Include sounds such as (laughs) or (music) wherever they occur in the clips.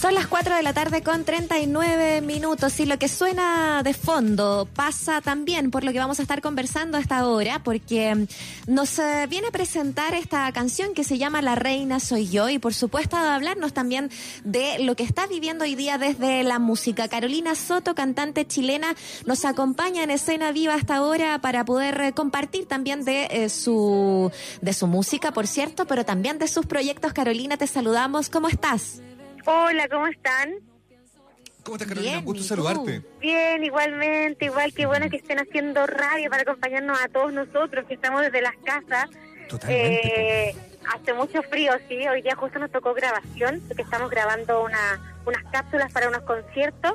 Son las 4 de la tarde con 39 minutos y lo que suena de fondo pasa también por lo que vamos a estar conversando a esta hora, porque nos eh, viene a presentar esta canción que se llama La Reina Soy Yo y por supuesto a hablarnos también de lo que está viviendo hoy día desde la música. Carolina Soto, cantante chilena, nos acompaña en escena viva hasta ahora para poder eh, compartir también de eh, su de su música, por cierto, pero también de sus proyectos. Carolina, te saludamos. ¿Cómo estás? Hola, ¿cómo están? ¿Cómo estás, Carolina? Bien, Un gusto saludarte. Bien, igualmente, igual que bueno que estén haciendo radio para acompañarnos a todos nosotros que estamos desde las casas. Totalmente. Eh, hace mucho frío, sí, hoy día justo nos tocó grabación, porque estamos grabando una, unas cápsulas para unos conciertos.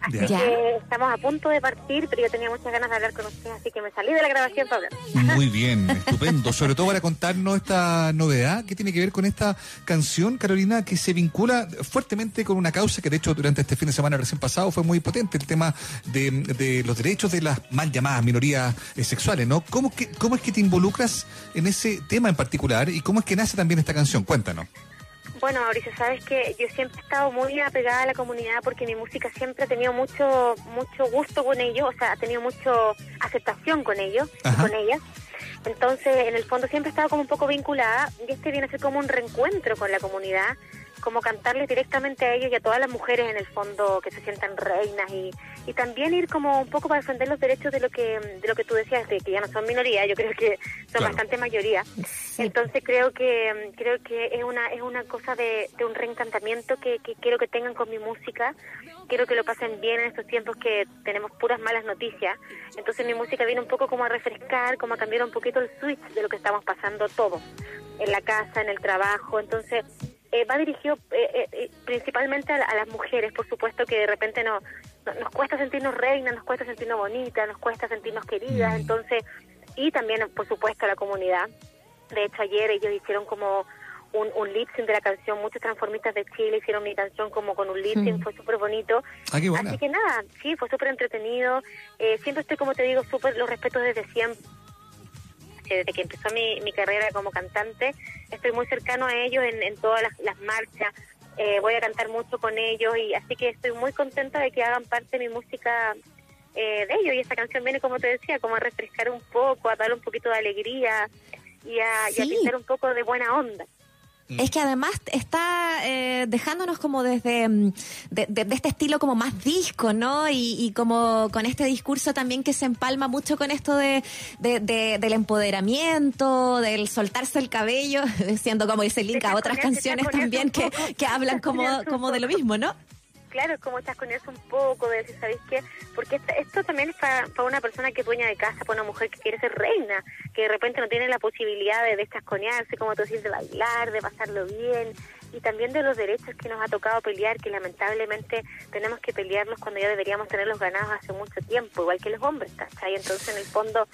Así Ya. que estamos a punto de partir, pero yo tenía muchas ganas de hablar con ustedes, así que me salí de la grabación para hablar. Muy bien, estupendo. Sobre todo para contarnos esta novedad que tiene que ver con esta canción, Carolina, que se vincula fuertemente con una causa que, de hecho, durante este fin de semana recién pasado fue muy potente, el tema de, de los derechos de las mal llamadas minorías eh, sexuales, ¿no? ¿Cómo, que, ¿Cómo es que te involucras en ese tema en particular y cómo es que nace también esta canción? Cuéntanos. Bueno, Mauricio, sabes que yo siempre he estado muy apegada a la comunidad porque mi música siempre ha tenido mucho mucho gusto con ellos, o sea, ha tenido mucho aceptación con ellos, con ellas. Entonces, en el fondo siempre he estado como un poco vinculada y este viene a ser como un reencuentro con la comunidad, como cantarles directamente a ellos y a todas las mujeres en el fondo que se sientan reinas y, y también ir como un poco para defender los derechos de lo que de lo que tú decías de que ya no son minoría, yo creo que son Claro. bastante mayoría. Entonces creo que creo que es una es una cosa de, de un reencantamiento que, que quiero que tengan con mi música. Quiero que lo pasen bien en estos tiempos que tenemos puras malas noticias. Entonces mi música viene un poco como a refrescar, como a cambiar un poquito el switch de lo que estamos pasando todos en la casa, en el trabajo. Entonces eh, va dirigido eh, eh, eh, principalmente a, la- a las mujeres, por supuesto que de repente no, no- nos cuesta sentirnos reinas, nos cuesta sentirnos bonitas, nos cuesta sentirnos queridas, Mm. entonces y también por supuesto a la comunidad. De hecho ayer ellos hicieron como un, un lip sync de la canción, muchos transformistas de Chile hicieron mi canción como con un lip sync, Mm. fue súper bonito. Ah. Así que nada, sí, fue súper entretenido. Eh, siempre estoy, como te digo, súper los respetos desde siempre. Desde que empezó mi, mi carrera como cantante, estoy muy cercano a ellos en, en todas las, las marchas. Eh, voy a cantar mucho con ellos y así que estoy muy contenta de que hagan parte de mi música eh, de ellos. Y esta canción viene, como te decía, como a refrescar un poco, a darle un poquito de alegría y a, y a Sí. pintar un poco de buena onda. Es que además está eh, dejándonos como desde mm, de, de- de este estilo como más disco, ¿no? Y, y como con este discurso también que se empalma mucho con esto de, de- de- del empoderamiento, del soltarse el cabello, (laughs) siendo como ese link a otras canciones también que, que hablan como, como de lo mismo, ¿no? Claro, es como eso un poco, de decir, ¿sabéis qué? Porque esta- esto también es para, una persona que es dueña de casa, para una mujer que quiere ser reina, que de repente no tiene la posibilidad de descasconearse, como tú decís, de bailar, de pasarlo bien, y también de los derechos que nos ha tocado pelear, que lamentablemente tenemos que pelearlos cuando ya deberíamos tenerlos ganados hace mucho tiempo, igual que los hombres, ¿cachai? Entonces, en el fondo,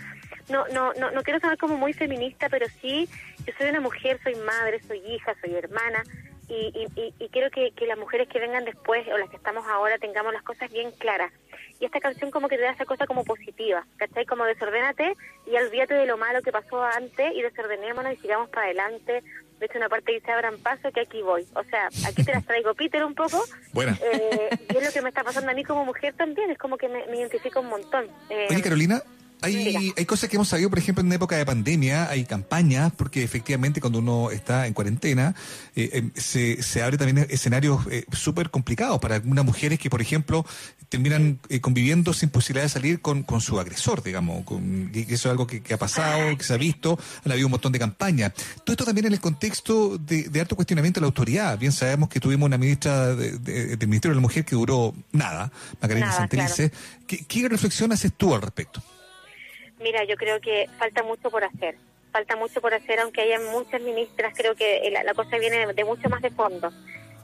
no, no, no, no quiero sonar como muy feminista, pero sí, yo soy una mujer, soy madre, soy hija, soy hermana, y, y, y, quiero que, que las mujeres que vengan después o las que estamos ahora tengamos las cosas bien claras. Y esta canción como que te da esa cosa como positiva, ¿cachai? Como desordénate y olvídate de lo malo que pasó antes y desordenémonos y sigamos para adelante. De hecho, una parte dice, abran paso que aquí voy. O sea, aquí te las traigo Peter un poco. Buena. Eh, y es lo que me está pasando a mí como mujer también, es como que me, me identifico un montón. Eh, Oye, Carolina, hay, hay cosas que hemos sabido, por ejemplo, en época de pandemia, hay campañas, porque efectivamente cuando uno está en cuarentena, eh, eh, se, se abre también escenarios eh, súper complicados para algunas mujeres que, por ejemplo, terminan eh, conviviendo sin posibilidad de salir con, con su agresor, digamos, con, que eso es algo que, que ha pasado, que se ha visto, han habido un montón de campañas. Todo esto también en el contexto de, de alto cuestionamiento de la autoridad. Bien sabemos que tuvimos una ministra de- de- del Ministerio de la Mujer que duró nada, Macarena Nada, Santelice. ¿Qué, ¿Qué reflexión haces tú al respecto? Mira, yo creo que falta mucho por hacer. Falta mucho por hacer, aunque haya muchas ministras, creo que la, la cosa viene de mucho más de fondo.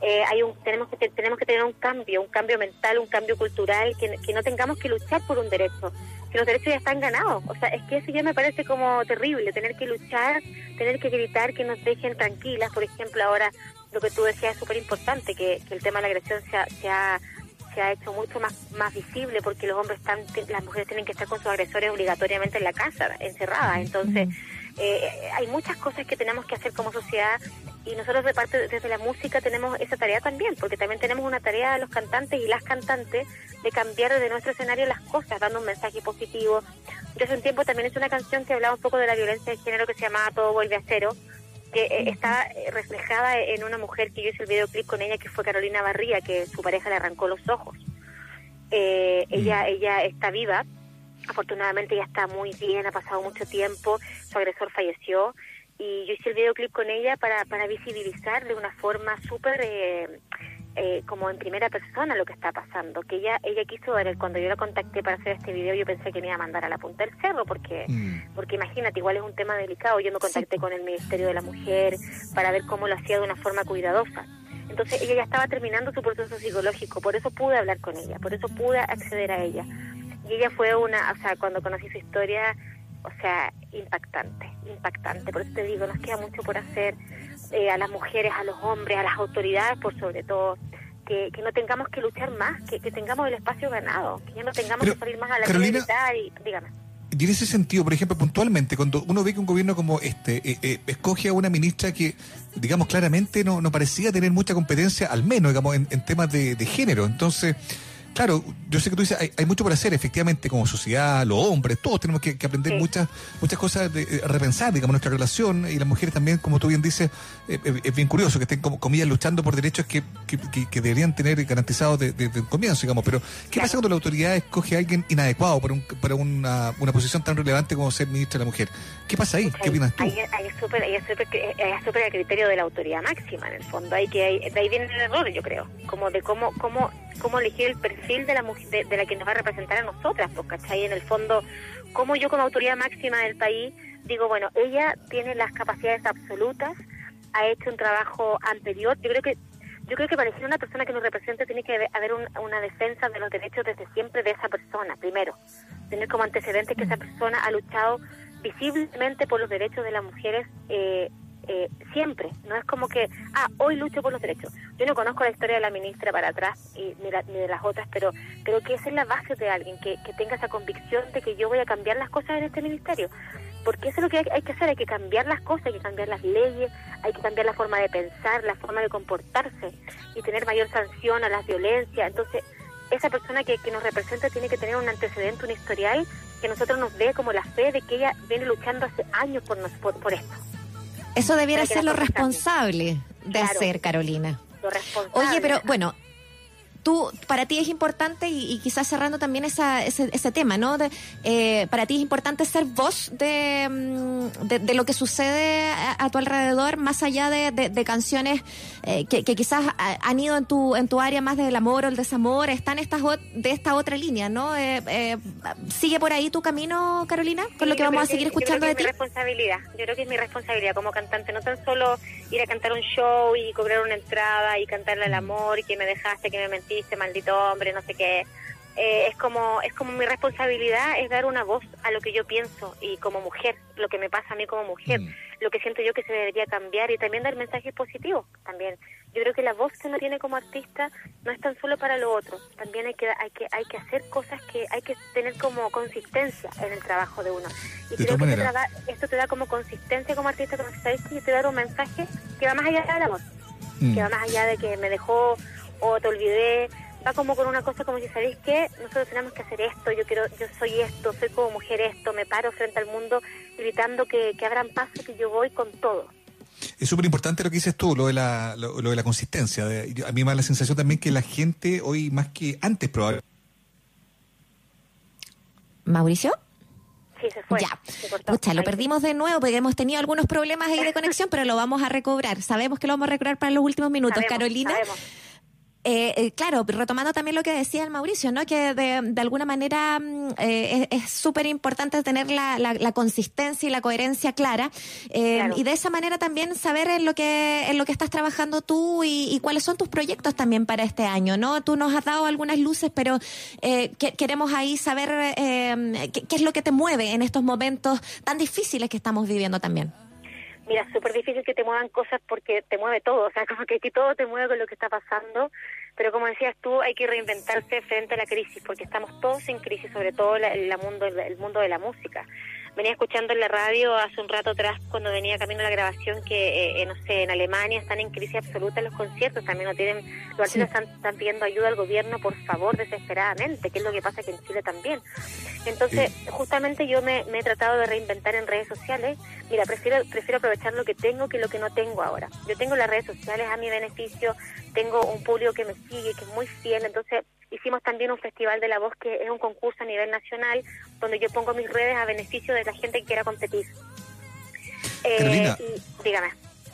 Eh, hay un, tenemos que te- tenemos que tener un cambio, un cambio mental, un cambio cultural, que, que no tengamos que luchar por un derecho, que los derechos ya están ganados. O sea, es que eso ya me parece como terrible, tener que luchar, tener que gritar que nos dejen tranquilas. Por ejemplo, ahora lo que tú decías es súper importante, que, que el tema de la agresión se ha, se ha se ha hecho mucho más más visible porque los hombres están las mujeres tienen que estar con sus agresores obligatoriamente en la casa encerradas entonces eh, hay muchas cosas que tenemos que hacer como sociedad y nosotros de parte desde la música tenemos esa tarea también, porque también tenemos una tarea de los cantantes y las cantantes de cambiar desde nuestro escenario las cosas, dando un mensaje positivo. Yo hace un tiempo también hice una canción que hablaba un poco de la violencia de género que se llamaba Todo vuelve a cero, que eh, está eh, reflejada en una mujer que yo hice el videoclip con ella, que fue Carolina Barría, que su pareja le arrancó los ojos. Eh, ella, ella está viva, afortunadamente ya está muy bien, ha pasado mucho tiempo, su agresor falleció. Y yo hice el videoclip con ella para, para visibilizar de una forma súper eh, eh, como en primera persona lo que está pasando, que ella ella quiso ver, cuando yo la contacté para hacer este video yo pensé que me iba a mandar a la punta del cerro, porque mm. porque imagínate, igual es un tema delicado, yo me contacté con el Ministerio de la Mujer para ver cómo lo hacía de una forma cuidadosa. Entonces ella ya estaba terminando su proceso psicológico, por eso pude hablar con ella, por eso pude acceder a ella. Y ella fue una, o sea, cuando conocí su historia, o sea, impactante, impactante. Por eso te digo, nos queda mucho por hacer eh, a las mujeres, a los hombres, a las autoridades, por sobre todo. Que, que no tengamos que luchar más, que, que tengamos el espacio ganado, que ya no tengamos que salir más a la Carolina, y dígame. Y en ese sentido, por ejemplo, puntualmente, cuando uno ve que un gobierno como este eh, eh, escoge a una ministra que, digamos, claramente no, no parecía tener mucha competencia, al menos, digamos, en, en temas de, de género, entonces Claro, yo sé que tú dices, hay, mucho por hacer, efectivamente, como sociedad, los hombres, todos tenemos que, aprender muchas muchas cosas, de, eh, repensar, digamos, nuestra relación, y las mujeres también, como tú bien dices, eh, eh, es bien curioso que estén, como comillas, luchando por derechos que, que, deberían tener garantizados desde de, comienzo, digamos, pero ¿qué pasa cuando la autoridad escoge a alguien inadecuado para, un, para una, una posición tan relevante como ser ministra de la mujer? ¿Qué pasa ahí? ¿Qué opinas tú? Ahí, es súper el criterio de la autoridad máxima, en el fondo, hay que, de ahí viene el error, yo creo, como de cómo, cómo, cómo elegir el perfil de la mujer, de, la que nos va a representar a nosotras, pues, ¿cachai? En el fondo, como yo como autoridad máxima del país digo, bueno, ella tiene las capacidades absolutas, ha hecho un trabajo anterior, yo creo que yo creo que para elegir una persona que nos represente tiene que haber una defensa de los derechos desde siempre de esa persona, primero. Tener como antecedente que esa persona ha luchado visiblemente por los derechos de las mujeres eh, eh, siempre. No es como que, ah, hoy lucho por los derechos. Yo no conozco la historia de la ministra para atrás y ni, de las otras, pero creo que esa es la base de alguien, que, que tenga esa convicción de que yo voy a cambiar las cosas en este ministerio. Porque eso es lo que hay, que hacer, hay que cambiar las cosas, hay que cambiar las leyes, hay que cambiar la forma de pensar, la forma de comportarse y tener mayor sanción a las violencias. Entonces, esa persona que, que nos representa tiene que tener un antecedente, un historial que nosotros nos dé como la fe de que ella viene luchando hace años por, nos, por esto. Eso debiera ser lo responsable de hacer, Carolina. Lo responsable. Oye, pero bueno, tú, para ti es importante, y, quizás cerrando también esa, ese, ese tema, ¿no? De, eh, para ti es importante ser voz de, mm, de, lo que sucede a, tu alrededor, más allá de, de canciones eh, que, que, quizás han ido en tu, en tu área más del amor o el desamor, están estas de esta otra línea, ¿no? Eh, ¿Sigue por ahí tu camino, Carolina? Con lo que vamos a seguir escuchando de ti. Es mi responsabilidad. Yo creo que es mi responsabilidad como cantante, no tan solo ir a cantar un show y cobrar una entrada y cantarle al amor y que me dejaste, que me mentiste este maldito hombre, no sé qué. Eh, es como es como mi responsabilidad es dar una voz a lo que yo pienso y como mujer lo que me pasa a mí como mujer mm. lo que siento yo que se debería cambiar y también dar mensajes positivos también yo creo que la voz que uno tiene como artista no es tan solo para lo otro también hay que hay que hay que hacer cosas que hay que tener como consistencia en el trabajo de uno y creo que esto te da como consistencia como artista como sabes que te da un mensaje que va más allá de la voz mm. que va más allá de que me dejó o te olvidé, va como con una cosa como si sabéis que nosotros tenemos que hacer esto, yo quiero, yo soy esto, soy como mujer esto, me paro frente al mundo gritando que, que abran paso, que yo voy con todo. Es súper importante lo que dices tú, lo de la, lo, de la consistencia. a mí me da la sensación también que la gente hoy más que antes probablemente. Mauricio. Sí, se fue. Ya. Se lo perdimos de nuevo porque hemos tenido algunos problemas ahí de conexión, pero lo vamos a recobrar. Sabemos que lo vamos a recobrar para los últimos minutos. Carolina. Eh, eh, claro, retomando también lo que decía el Mauricio, ¿no? Que de, de alguna manera mm, eh, es súper importante tener la, la, consistencia y la coherencia clara eh, y de esa manera también saber en lo que en lo que estás trabajando tú y, cuáles son tus proyectos también para este año, ¿no? Tú nos has dado algunas luces, pero que, queremos ahí saber qué, qué es lo que te mueve en estos momentos tan difíciles que estamos viviendo también. Mira, súper difícil que te muevan cosas porque te mueve todo, o sea, (laughs) como que aquí todo te mueve con lo que está pasando, Pero como decías tú, hay que reinventarse frente a la crisis, porque estamos todos en crisis, sobre todo el, mundo, el mundo de la música venía escuchando en la radio hace un rato atrás cuando venía camino a la grabación que, eh, eh, no sé, en Alemania están en crisis absoluta los conciertos, también no tienen, los artistas están, pidiendo ayuda al gobierno, por favor, desesperadamente, que es lo que pasa aquí en Chile también. Entonces, justamente yo me, he tratado de reinventar en redes sociales. Mira, prefiero, prefiero aprovechar lo que tengo que lo que no tengo ahora. Yo tengo las redes sociales a mi beneficio, tengo un público que me sigue, que es muy fiel, entonces Hicimos también un festival de la voz que es un concurso a nivel nacional donde yo pongo mis redes a beneficio de la gente que quiera competir. Eh, y, dígame.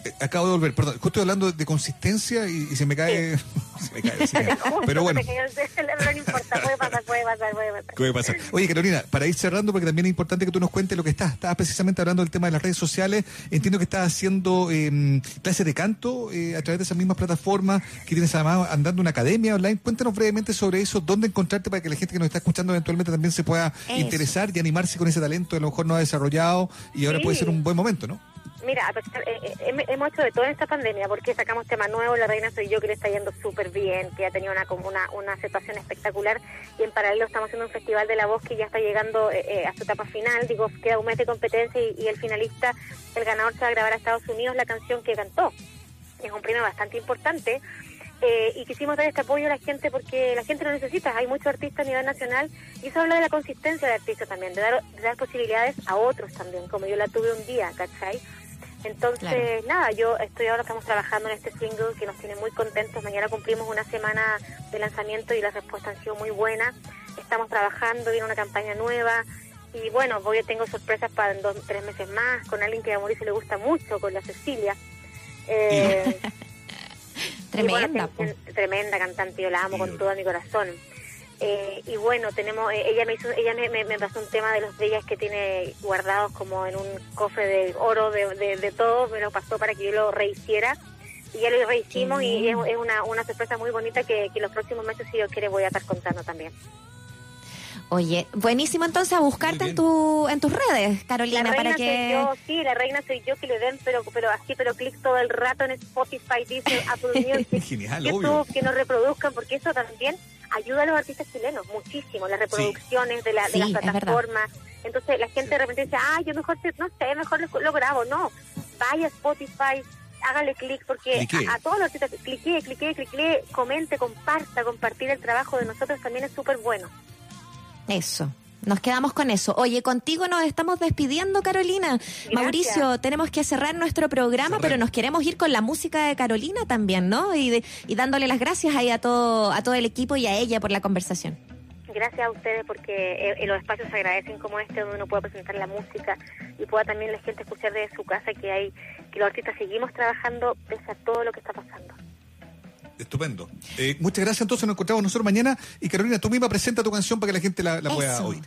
Eh, acabo de volver, perdón, justo hablando de consistencia y, (laughs) se me cae. se me cae, (laughs) Pero bueno. no importa, puede pasar, puede pasar, puede pasar. Oye, Carolina, para ir cerrando, porque también es importante que tú nos cuentes lo que estás. Estabas precisamente hablando del tema de las redes sociales. Entiendo que estás haciendo eh, clases de canto eh, a través de esas mismas plataformas, que tienes además andando una academia online. Cuéntanos brevemente sobre eso, dónde encontrarte para que la gente que nos está escuchando eventualmente también se pueda interesar y animarse con ese talento que a lo mejor no ha desarrollado y ahora puede ser un buen momento, ¿no? Mira, eh, eh, hemos hecho de todo en esta pandemia porque sacamos tema nuevo, La Reina Soy Yo, que le está yendo súper bien, que ha tenido una, como una, una aceptación espectacular y en paralelo estamos haciendo un festival de la voz que ya está llegando eh, a su etapa final, digo, queda un mes de competencia y, el finalista, el ganador se va a grabar a Estados Unidos la canción que cantó. Es un premio bastante importante. y quisimos dar este apoyo a la gente porque la gente lo necesita. Hay muchos artistas a nivel nacional y eso habla de la consistencia de artistas también, de dar, de dar posibilidades a otros también, como yo la tuve un día, ¿cachai? Entonces, nada, yo estoy ahora, estamos trabajando en este single que nos tiene muy contentos. Mañana cumplimos una semana de lanzamiento y las respuestas han sido muy buenas. Estamos trabajando, viene una campaña nueva. Y bueno, voy tengo sorpresas para en dos, tres meses más con alguien que a Mauricio le gusta mucho, con la Cecilia. Eh, (laughs) tremenda. tremenda cantante, yo la amo con todo mi corazón. Eh, y bueno, tenemos, eh, ella me hizo, ella me, me, pasó un tema de los de ellas que tiene guardados como en un cofre de oro de, de, todo, me lo pasó para que yo lo rehiciera. Y ya lo rehicimos y es, una, una sorpresa muy bonita que, que los próximos meses si yo quiere voy a estar contando también. Oye, buenísimo entonces a buscarte en tu en tus redes, Carolina, para que soy yo, sí, la reina soy yo que le den pero pero así pero clic todo el rato en Spotify, dice Apple (laughs) Music, Genial, YouTube, que nos reproduzcan porque eso también ayuda a los artistas chilenos muchísimo, las reproducciones de, la, de las plataformas. Entonces la gente de repente dice, ah, yo mejor, no sé, mejor lo, grabo. No, vaya a Spotify, hágale clic, porque a, todos los artistas, clique, clique, clique, comente, comparta, compartir el trabajo de nosotros también es súper bueno. Eso. Nos quedamos con eso. Oye, contigo nos estamos despidiendo, Carolina. Mauricio, tenemos que cerrar nuestro programa, pero nos queremos ir con la música de Carolina también, ¿no? Y, y dándole las gracias ahí a todo, a todo el equipo y a ella por la conversación. Gracias a ustedes porque eh, los espacios se agradecen como este donde uno pueda presentar la música y pueda también la gente escuchar desde su casa que hay que los artistas seguimos trabajando pese a todo lo que está pasando. Estupendo. Eh, muchas gracias. Entonces nos encontramos nosotros mañana. Y Carolina, tú misma presenta tu canción para que la gente la, pueda oír.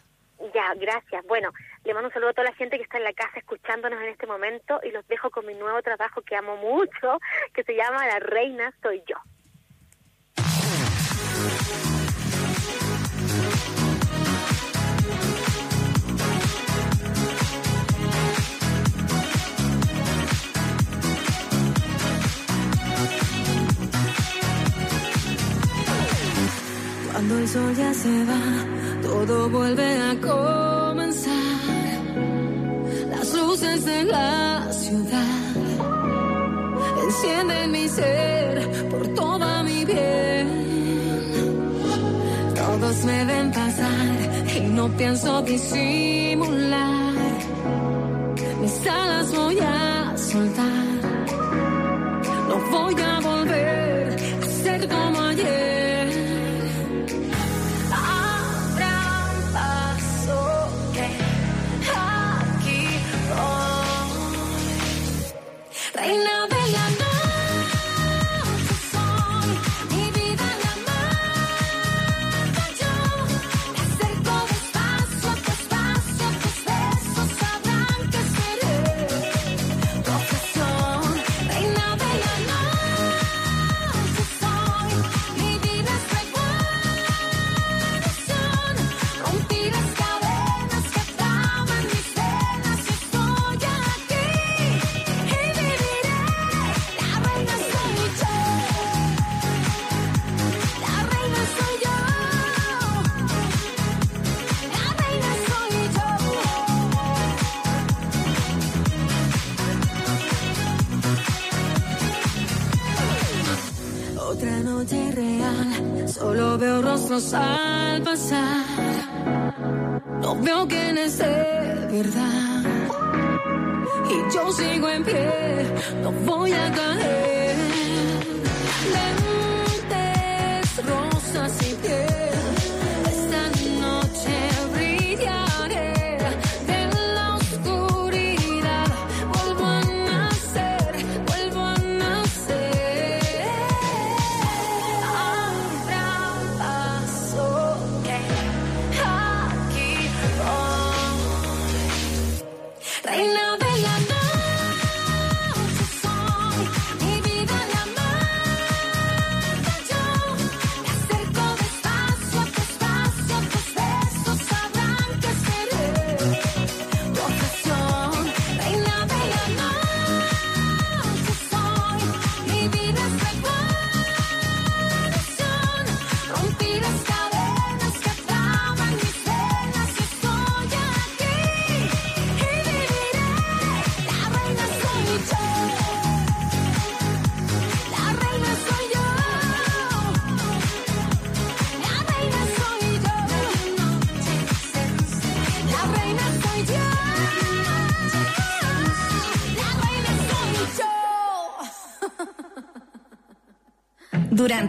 Ya, gracias. Bueno, le mando un saludo a toda la gente que está en la casa escuchándonos en este momento y los dejo con mi nuevo trabajo que amo mucho, que se llama La Reina Soy Yo. Cuando el sol ya se va, todo vuelve a comenzar. Las luces de la ciudad encienden mi ser por toda mi piel. Todos me ven pasar y no pienso disimular. Mis alas voy a soltar. otra noche real. Solo veo rostros al pasar. No veo quién es de verdad. Y yo sigo en pie, no voy a caer. Lentes, rosas y